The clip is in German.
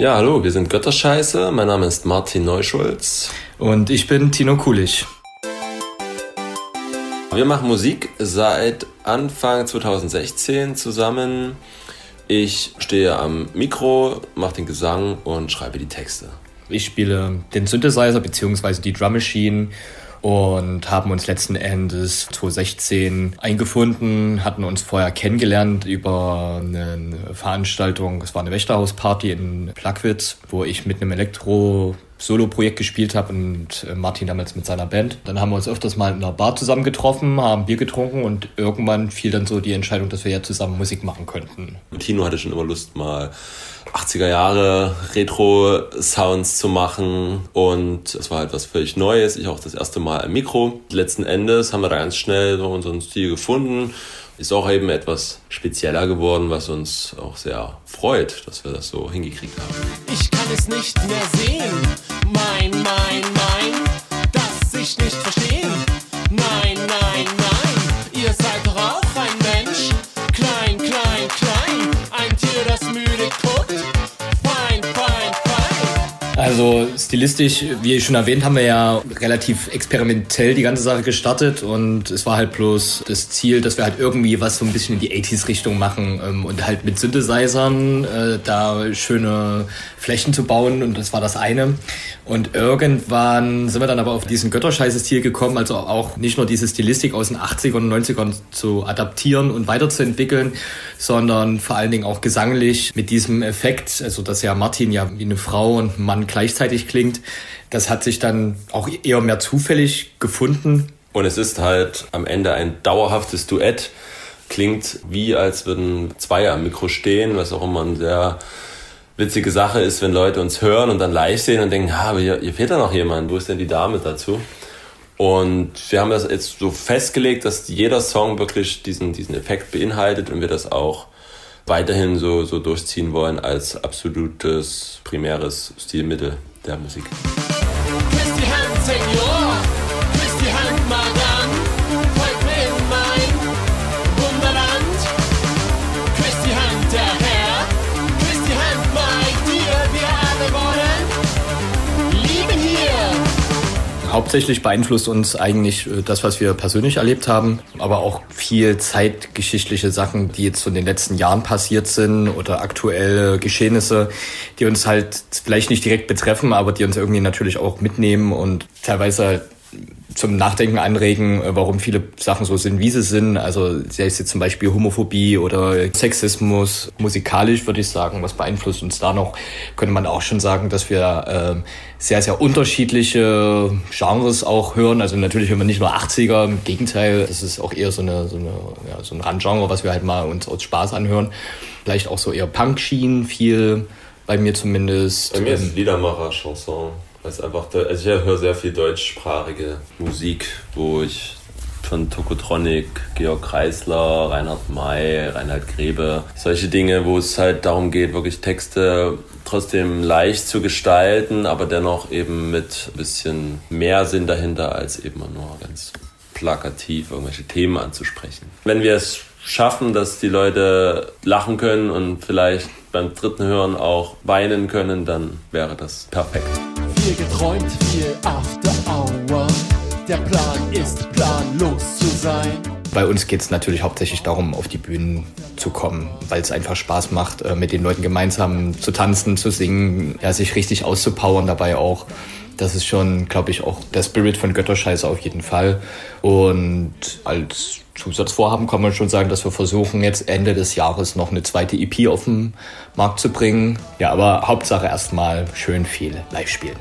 Ja, hallo, wir sind Götterscheiße. Mein Name ist Martin Neuschulz. Und ich bin Tino Kulich. Wir machen Musik seit Anfang 2016 zusammen. Ich stehe am Mikro, mache den Gesang und schreibe die Texte. Ich spiele den Synthesizer bzw. die Drum Machine und haben uns letzten Endes 2016 eingefunden, hatten uns vorher kennengelernt über eine Veranstaltung, es war eine Wächterhausparty in Plagwitz, wo ich mit einem Elektro Solo-Projekt gespielt habe und äh, Martin damals mit seiner Band. Dann haben wir uns öfters mal in einer Bar zusammen getroffen, haben Bier getrunken und irgendwann fiel dann so die Entscheidung, dass wir ja zusammen Musik machen könnten. Tino hatte schon immer Lust, mal 80er Jahre Retro-Sounds zu machen und es war halt was völlig Neues. Ich auch das erste Mal am Mikro. Letzten Endes haben wir da ganz schnell unseren Stil gefunden. Ist auch eben etwas spezieller geworden, was uns auch sehr freut, dass wir das so hingekriegt haben. Ich kann es nicht mehr sehen. Also stilistisch, wie schon erwähnt, haben wir ja relativ experimentell die ganze Sache gestartet und es war halt bloß das Ziel, dass wir halt irgendwie was so ein bisschen in die 80s-Richtung machen ähm, und halt mit Synthesizern äh, da schöne Flächen zu bauen und das war das eine. Und irgendwann sind wir dann aber auf diesen Götterscheiße-Stil gekommen, also auch nicht nur diese Stilistik aus den 80ern und 90ern zu adaptieren und weiterzuentwickeln, sondern vor allen Dingen auch gesanglich mit diesem Effekt, also dass ja Martin ja wie eine Frau und ein Mann gleichzeitig klingt. Das hat sich dann auch eher mehr zufällig gefunden. Und es ist halt am Ende ein dauerhaftes Duett. Klingt wie, als würden zwei am Mikro stehen, was auch immer ein sehr witzige Sache ist, wenn Leute uns hören und dann live sehen und denken, ah, aber hier, hier fehlt da noch jemand, wo ist denn die Dame dazu? Und wir haben das jetzt so festgelegt, dass jeder Song wirklich diesen, diesen Effekt beinhaltet und wir das auch weiterhin so, so durchziehen wollen als absolutes primäres Stilmittel der Musik. Küss die Hand, Hauptsächlich beeinflusst uns eigentlich äh, das, was wir persönlich erlebt haben, aber auch viel zeitgeschichtliche Sachen, die jetzt so in den letzten Jahren passiert sind oder aktuelle Geschehnisse, die uns halt vielleicht nicht direkt betreffen, aber die uns irgendwie natürlich auch mitnehmen und teilweise zum Nachdenken anregen, äh, warum viele Sachen so sind, wie sie sind. Also sei es jetzt zum Beispiel Homophobie oder Sexismus. Musikalisch würde ich sagen, was beeinflusst uns da noch, könnte man auch schon sagen, dass wir äh, sehr, sehr unterschiedliche Genres auch hören. Also natürlich hören wir nicht nur 80er, im Gegenteil, das ist auch eher so, eine, so, eine, ja, so ein Randgenre, was wir halt mal uns aus Spaß anhören. Vielleicht auch so eher Punk-Schienen, viel bei mir zumindest. Bei mir Ähm, ist Liedermacher, Es einfach, also ich höre sehr viel deutschsprachige Musik, wo ich von Tokotronic, Georg Kreisler, Reinhard May, Reinhard Grebe, solche Dinge, wo es halt darum geht, wirklich Texte trotzdem leicht zu gestalten, aber dennoch eben mit ein bisschen mehr Sinn dahinter, als eben nur ganz plakativ irgendwelche Themen anzusprechen. Wenn wir es schaffen, dass die Leute lachen können und vielleicht beim dritten Hören auch weinen können, dann wäre das perfekt. Viel geträumt, viel After Hour. Der Plan ist planlos zu sein. Bei uns geht es natürlich hauptsächlich darum, auf die Bühnen zu kommen, weil es einfach Spaß macht, äh, mit den Leuten gemeinsam zu tanzen, zu singen, ja, sich richtig auszupowern dabei auch. Das ist schon, glaube ich, auch der Spirit von Götterscheiße auf jeden Fall. Und als Zusatzvorhaben kann man schon sagen, dass wir versuchen, jetzt Ende des Jahres noch eine zweite EP auf den Markt zu bringen. Ja, aber Hauptsache erstmal schön viel live spielen.